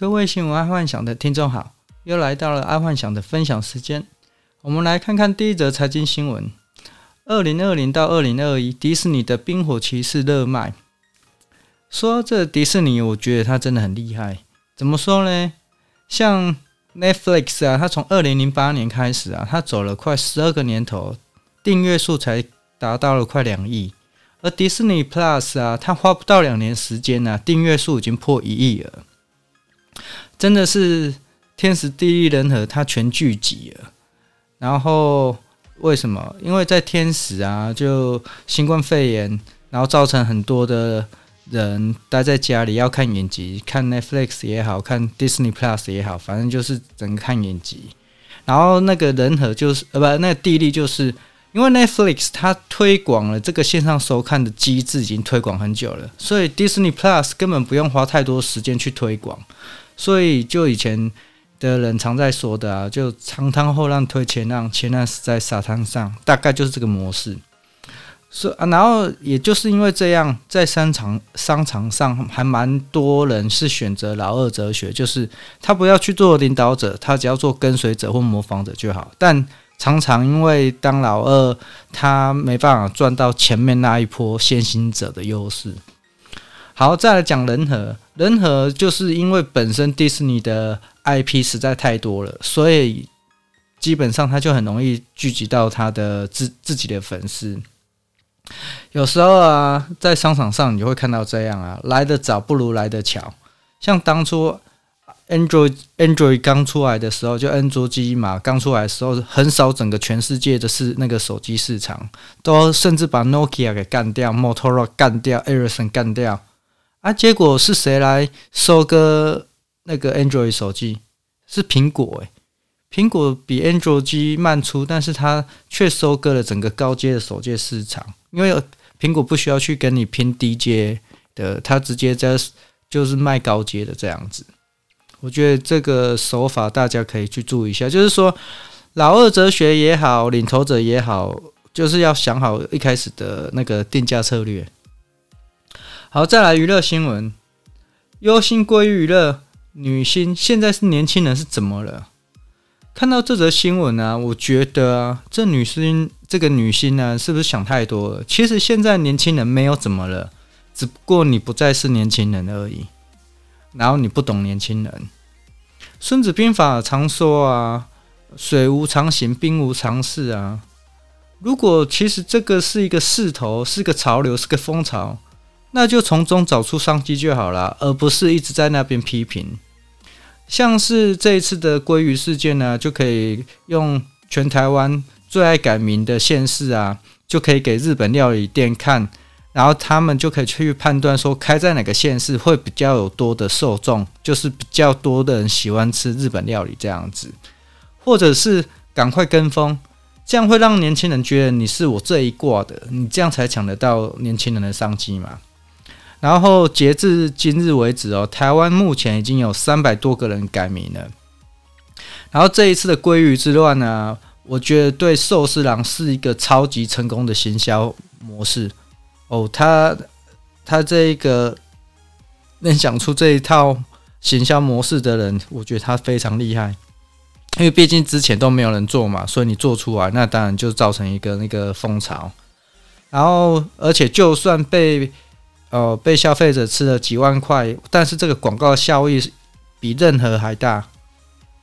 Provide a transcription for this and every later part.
各位新闻爱幻想的听众好，又来到了爱幻想的分享时间。我们来看看第一则财经新闻：二零二零到二零二一，迪士尼的《冰火骑士》热卖。说这迪士尼，我觉得它真的很厉害。怎么说呢？像 Netflix 啊，它从二零零八年开始啊，它走了快十二个年头，订阅数才达到了快两亿。而迪士尼 Plus 啊，它花不到两年时间呢、啊，订阅数已经破一亿了。真的是天时地利人和，它全聚集了。然后为什么？因为在天时啊，就新冠肺炎，然后造成很多的人待在家里要看影集，看 Netflix 也好看 Disney Plus 也好，反正就是整个看影集。然后那个人和就是呃不，那个地利就是因为 Netflix 它推广了这个线上收看的机制，已经推广很久了，所以 Disney Plus 根本不用花太多时间去推广。所以，就以前的人常在说的啊，就长滩后浪推前浪，前浪死在沙滩上，大概就是这个模式。所以啊，然后也就是因为这样，在商场商场上还蛮多人是选择老二哲学，就是他不要去做领导者，他只要做跟随者或模仿者就好。但常常因为当老二，他没办法赚到前面那一波先行者的优势。好，再来讲人和。人和就是因为本身迪士尼的 IP 实在太多了，所以基本上他就很容易聚集到他的自自己的粉丝。有时候啊，在商场上你会看到这样啊，来得早不如来得巧。像当初 Android Android 刚出来的时候，就安卓机嘛，刚出来的时候，横扫整个全世界的是那个手机市场，都甚至把 Nokia 给干掉，Motorola 干掉，Ericsson 干掉。啊！结果是谁来收割那个 Android 手机？是苹果诶，苹果比 Android 机慢出，但是它却收割了整个高阶的手机市场。因为苹果不需要去跟你拼低阶的，它直接在就是卖高阶的这样子。我觉得这个手法大家可以去注意一下，就是说老二哲学也好，领头者也好，就是要想好一开始的那个定价策略。好，再来娱乐新闻。忧心归娱乐女星，现在是年轻人是怎么了？看到这则新闻呢，我觉得啊，这女星这个女星呢，是不是想太多了？其实现在年轻人没有怎么了，只不过你不再是年轻人而已。然后你不懂年轻人。《孙子兵法》常说啊，“水无常形，兵无常势”啊。如果其实这个是一个势头，是个潮流，是个风潮。那就从中找出商机就好了，而不是一直在那边批评。像是这一次的鲑鱼事件呢，就可以用全台湾最爱改名的县市啊，就可以给日本料理店看，然后他们就可以去判断说，开在哪个县市会比较有多的受众，就是比较多的人喜欢吃日本料理这样子，或者是赶快跟风，这样会让年轻人觉得你是我这一挂的，你这样才抢得到年轻人的商机嘛。然后截至今日为止哦，台湾目前已经有三百多个人改名了。然后这一次的鲑鱼之乱呢，我觉得对寿司郎是一个超级成功的行销模式哦。他他这一个能想出这一套行销模式的人，我觉得他非常厉害。因为毕竟之前都没有人做嘛，所以你做出来，那当然就造成一个那个风潮。然后而且就算被哦，被消费者吃了几万块，但是这个广告效益比任何还大。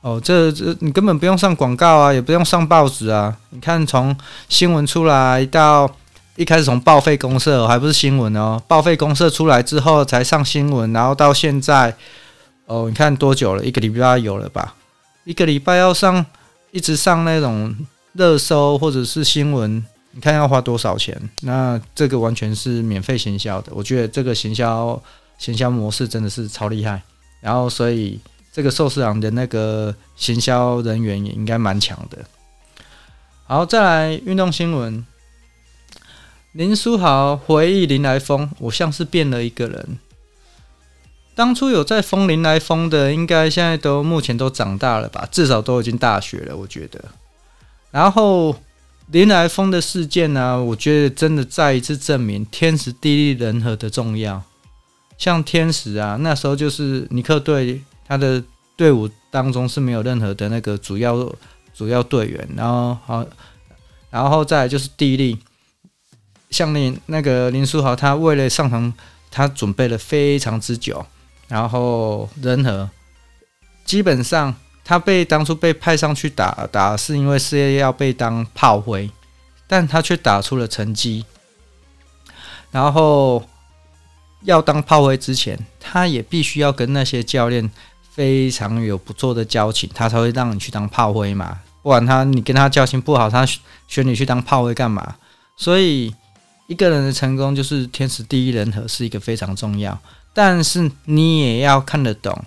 哦，这这你根本不用上广告啊，也不用上报纸啊。你看，从新闻出来到一开始从报废公社还不是新闻哦，报废公社出来之后才上新闻，然后到现在，哦，你看多久了？一个礼拜有了吧？一个礼拜要上，一直上那种热搜或者是新闻。你看要花多少钱？那这个完全是免费行销的。我觉得这个行销行销模式真的是超厉害。然后，所以这个寿司郎的那个行销人员也应该蛮强的。好，再来运动新闻。林书豪回忆林来疯，我像是变了一个人。当初有在疯林来疯的，应该现在都目前都长大了吧？至少都已经大学了，我觉得。然后。林来疯的事件呢、我觉得真的再一次证明天时地利人和的重要。像天时啊，那时候就是尼克队他的队伍当中是没有任何的那个主要主要队员，然后好，然后再就是地利，像林那个林书豪，他为了上场，他准备了非常之久，然后人和基本上他被当初被派上去打打，是因为事业要被当炮灰，但他却打出了成绩，然后。要当炮灰之前，他也必须要跟那些教练非常有不错的交情，他才会让你去当炮灰嘛。不管他你跟他交情不好，他选你去当炮灰干嘛？所以一个人的成功就是天时地利人和是一个非常重要，但是你也要看得懂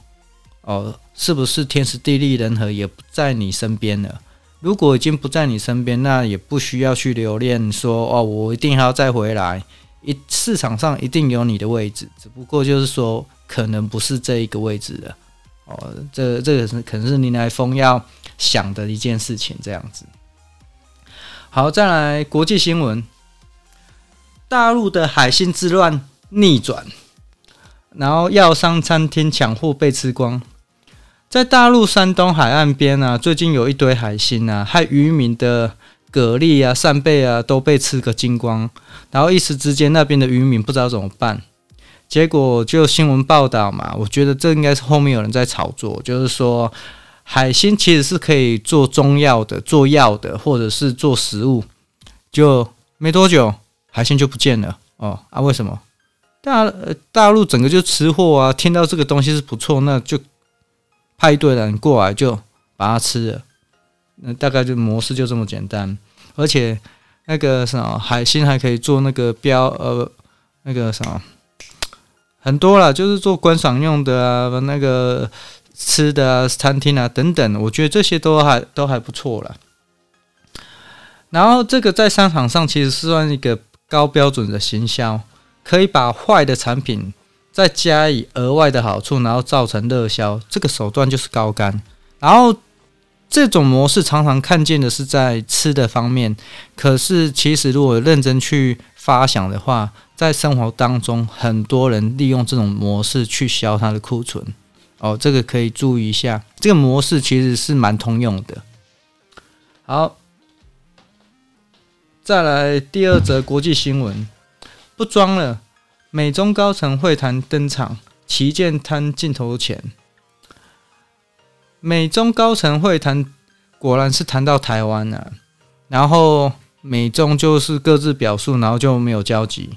哦，是不是天时地利人和也不在你身边了？如果已经不在你身边，那也不需要去留恋说哦，我一定还要再回来。一市场上一定有你的位置，只不过就是说可能不是这一个位置的哦。这这个是可能是林来峰要想的一件事情，这样子。好，再来国际新闻，大陆的海信之乱逆转，然后药商餐厅抢货被吃光。在大陆山东海岸边啊，最近有一堆海星啊，害渔民的。蛤蜊啊、扇贝啊都被吃个精光，然后一时之间那边的渔民不知道怎么办，结果就新闻报道嘛，我觉得这应该是后面有人在炒作，就是说海星其实是可以做中药的、做药的，或者是做食物，就没多久海星就不见了哦啊？为什么？大大陆整个就吃货啊，听到这个东西是不错，那就派一队人过来就把它吃了。那大概就模式就这么简单，而且那个什么海星还可以做那个标呃那个什么很多啦，就是做观赏用的啊，那个吃的啊，餐厅啊等等，我觉得这些都还都还不错啦。然后这个在商场上其实是算一个高标准的行销，可以把坏的产品再加以额外的好处，然后造成热销，这个手段就是高杆，然后。这种模式常常看见的是在吃的方面，可是其实如果认真去发想的话，在生活当中，很多人利用这种模式去销他的库存。哦，这个可以注意一下，这个模式其实是蛮通用的。好，再来第二则国际新闻，不装了，美中高层会谈登场，旗舰摊镜头前。美中高层会谈果然是谈到台湾了，然后美中就是各自表述，然后就没有交集。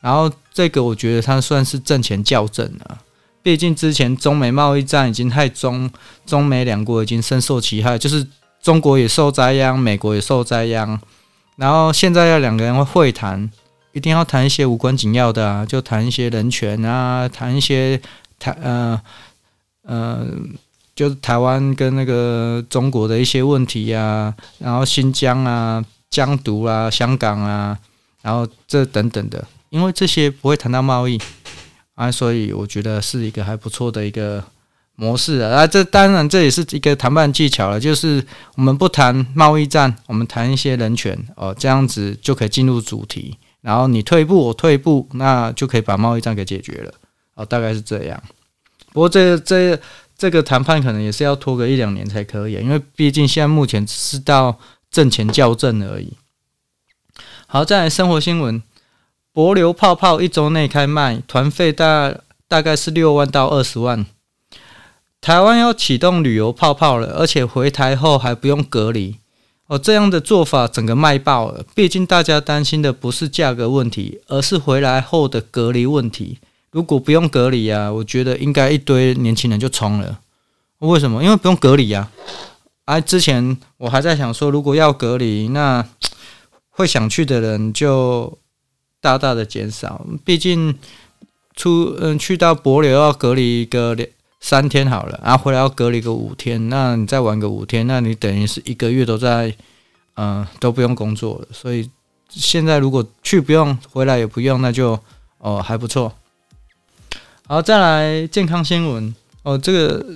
然后这个我觉得它算是阵前校正了，毕竟之前中美贸易战已经害中中美两国已经深受其害，就是中国也受灾殃，美国也受灾殃。然后现在要两个人会谈，一定要谈一些无关紧要的啊，就谈一些人权啊，谈一些谈呃呃。就是台湾跟那个中国的一些问题啊，然后新疆啊、疆独啊、香港啊，然后这等等的，因为这些不会谈到贸易啊，所以我觉得是一个还不错的一个模式啊。啊，这当然这也是一个谈判技巧了，就是我们不谈贸易战，我们谈一些人权哦，这样子就可以进入主题。然后你退一步，我退一步，那就可以把贸易战给解决了哦，大概是这样。不过这这。这个谈判可能也是要拖个一两年才可以，因为毕竟现在目前只是到阵前校正而已。好，再来生活新闻：博流泡泡一周内开卖，团费大大概是六万到二十万。台湾要启动旅游泡泡了，而且回台后还不用隔离哦，这样的做法整个卖爆了。毕竟大家担心的不是价格问题，而是回来后的隔离问题。如果不用隔离啊，我觉得应该一堆年轻人就冲了。为什么？因为不用隔离啊！啊，之前我还在想说，如果要隔离，那会想去的人就大大的减少。毕竟出嗯去到博流要隔离个两三天好了，然后回来要隔离个五天，那你再玩个五天，那你等于是一个月都在嗯都不用工作了。所以现在如果去不用，回来也不用，那就哦还不错。好，再来健康新闻哦。这个，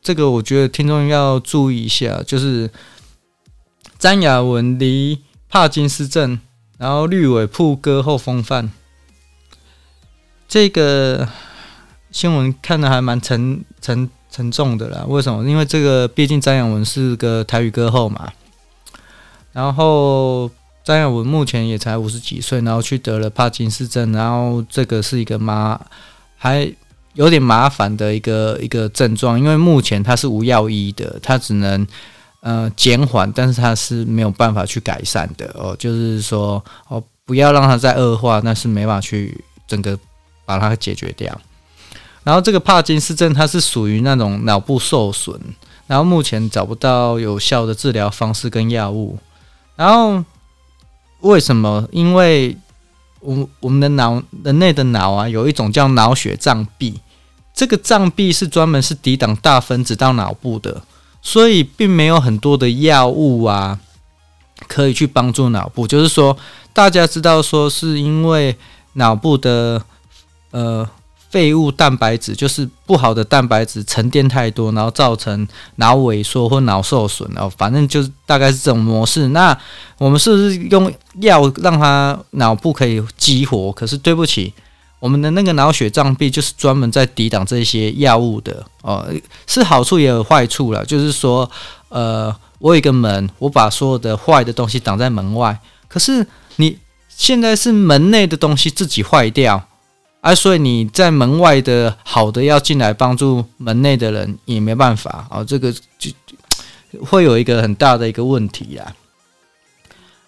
这个我觉得听众要注意一下，就是詹雅雯离帕金斯症，然后绿尾铺歌后风范。这个新闻看的还蛮沉沉沉重的啦。为什么？因为这个毕竟张雅文是个台语歌后嘛。然后张雅文目前也才五十几岁，然后去得了帕金斯症，然后这个是一个麻还有点麻烦的一个一个症状，因为目前它是无药医的，它只能呃减缓，但是它是没有办法去改善的哦。就是说哦，不要让它再恶化，那是没法去整个把它解决掉。然后这个帕金斯症它是属于那种脑部受损，然后目前找不到有效的治疗方式跟药物。然后为什么？因为我我们的脑，人类的脑啊，有一种叫脑血障壁。这个障壁是专门是抵挡大分子到脑部的，所以并没有很多的药物啊，可以去帮助脑部。就是说，大家知道说是因为脑部的呃。废物蛋白质就是不好的蛋白质沉淀太多，然后造成脑萎缩或脑受损哦，反正就是大概是这种模式。那我们是不是用药让它脑部可以激活？可是对不起，我们的那个脑血障壁就是专门在抵挡这些药物的哦，是好处也有坏处了。就是说，呃，我有一个门，我把所有的坏的东西挡在门外，可是你现在是门内的东西自己坏掉。啊，所以你在门外的好的要进来帮助门内的人也没办法啊，这个就会有一个很大的一个问题啊。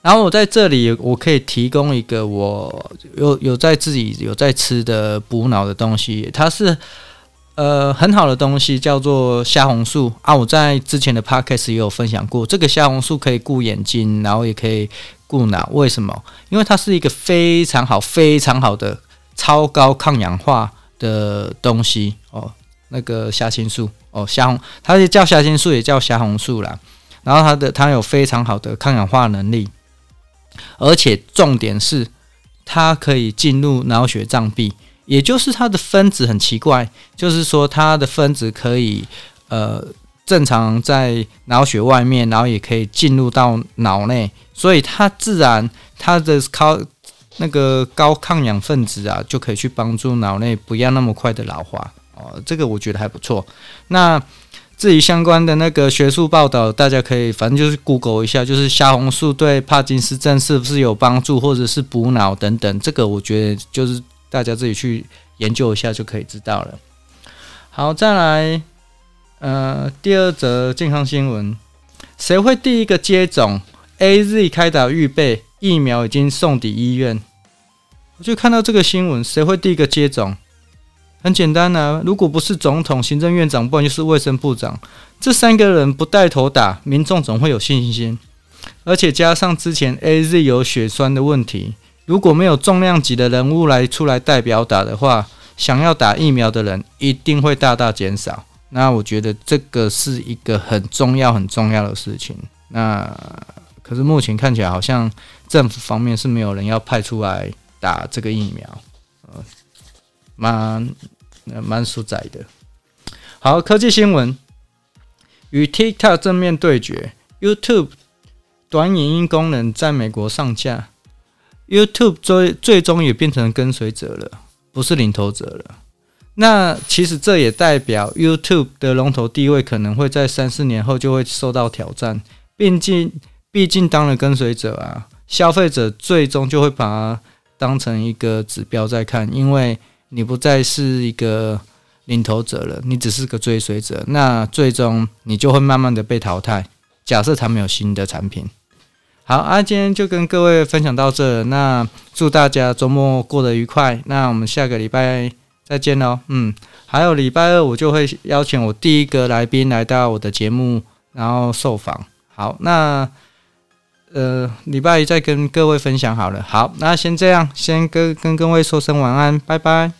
然后我在这里我可以提供一个我有有在自己有在吃的补脑的东西，它是呃很好的东西，叫做虾红素啊。我在之前的 podcast 也有分享过，这个虾红素可以顾眼睛，然后也可以顾脑。为什么？因为它是一个非常好、非常好的。超高抗氧化的东西哦，那个虾青素哦，虾红，它也叫虾青素，也叫虾红素啦。然后它的它有非常好的抗氧化能力，而且重点是它可以进入脑血障壁，也就是它的分子很奇怪，就是说它的分子可以呃正常在脑血外面，然后也可以进入到脑内，所以它自然它的靠。那个高抗氧分子啊，就可以去帮助脑内不要那么快的老化哦。这个我觉得还不错。那至于相关的那个学术报道，大家可以反正就是 Google 一下，就是虾红素对帕金斯症是不是有帮助，或者是补脑等等。这个我觉得就是大家自己去研究一下就可以知道了。好，再来，呃，第二则健康新闻，谁会第一个接种 AZ 开打预备？疫苗已经送抵医院。我就看到这个新闻，谁会第一个接种？很简单啊，如果不是总统、行政院长，不然就是卫生部长，这三个人不带头打，民众总会有信心。而且加上之前 AZ 有血栓的问题，如果没有重量级的人物来出来代表打的话，想要打疫苗的人一定会大大减少。那我觉得这个是一个很重要、很重要的事情。那可是目前看起来好像政府方面是没有人要派出来。打这个疫苗，呃，蛮蛮实在的。好，科技新闻与 TikTok 正面对决，YouTube 短影音功能在美国上架，YouTube 最最终也变成跟随者了，不是领头者了。那其实这也代表 YouTube 的龙头地位可能会在三四年后就会受到挑战。毕竟，毕竟当了跟随者啊，消费者最终就会把。当成一个指标在看，因为你不再是一个领头者了，你只是个追随者，那最终你就会慢慢的被淘汰。假设他没有新的产品，好啊，今天就跟各位分享到这，那祝大家周末过得愉快，那我们下个礼拜再见喽。嗯，还有礼拜二我就会邀请我第一个来宾来到我的节目，然后受访。好，那。呃，礼拜一再跟各位分享好了。好，那先这样，先跟跟各位说声晚安，拜拜。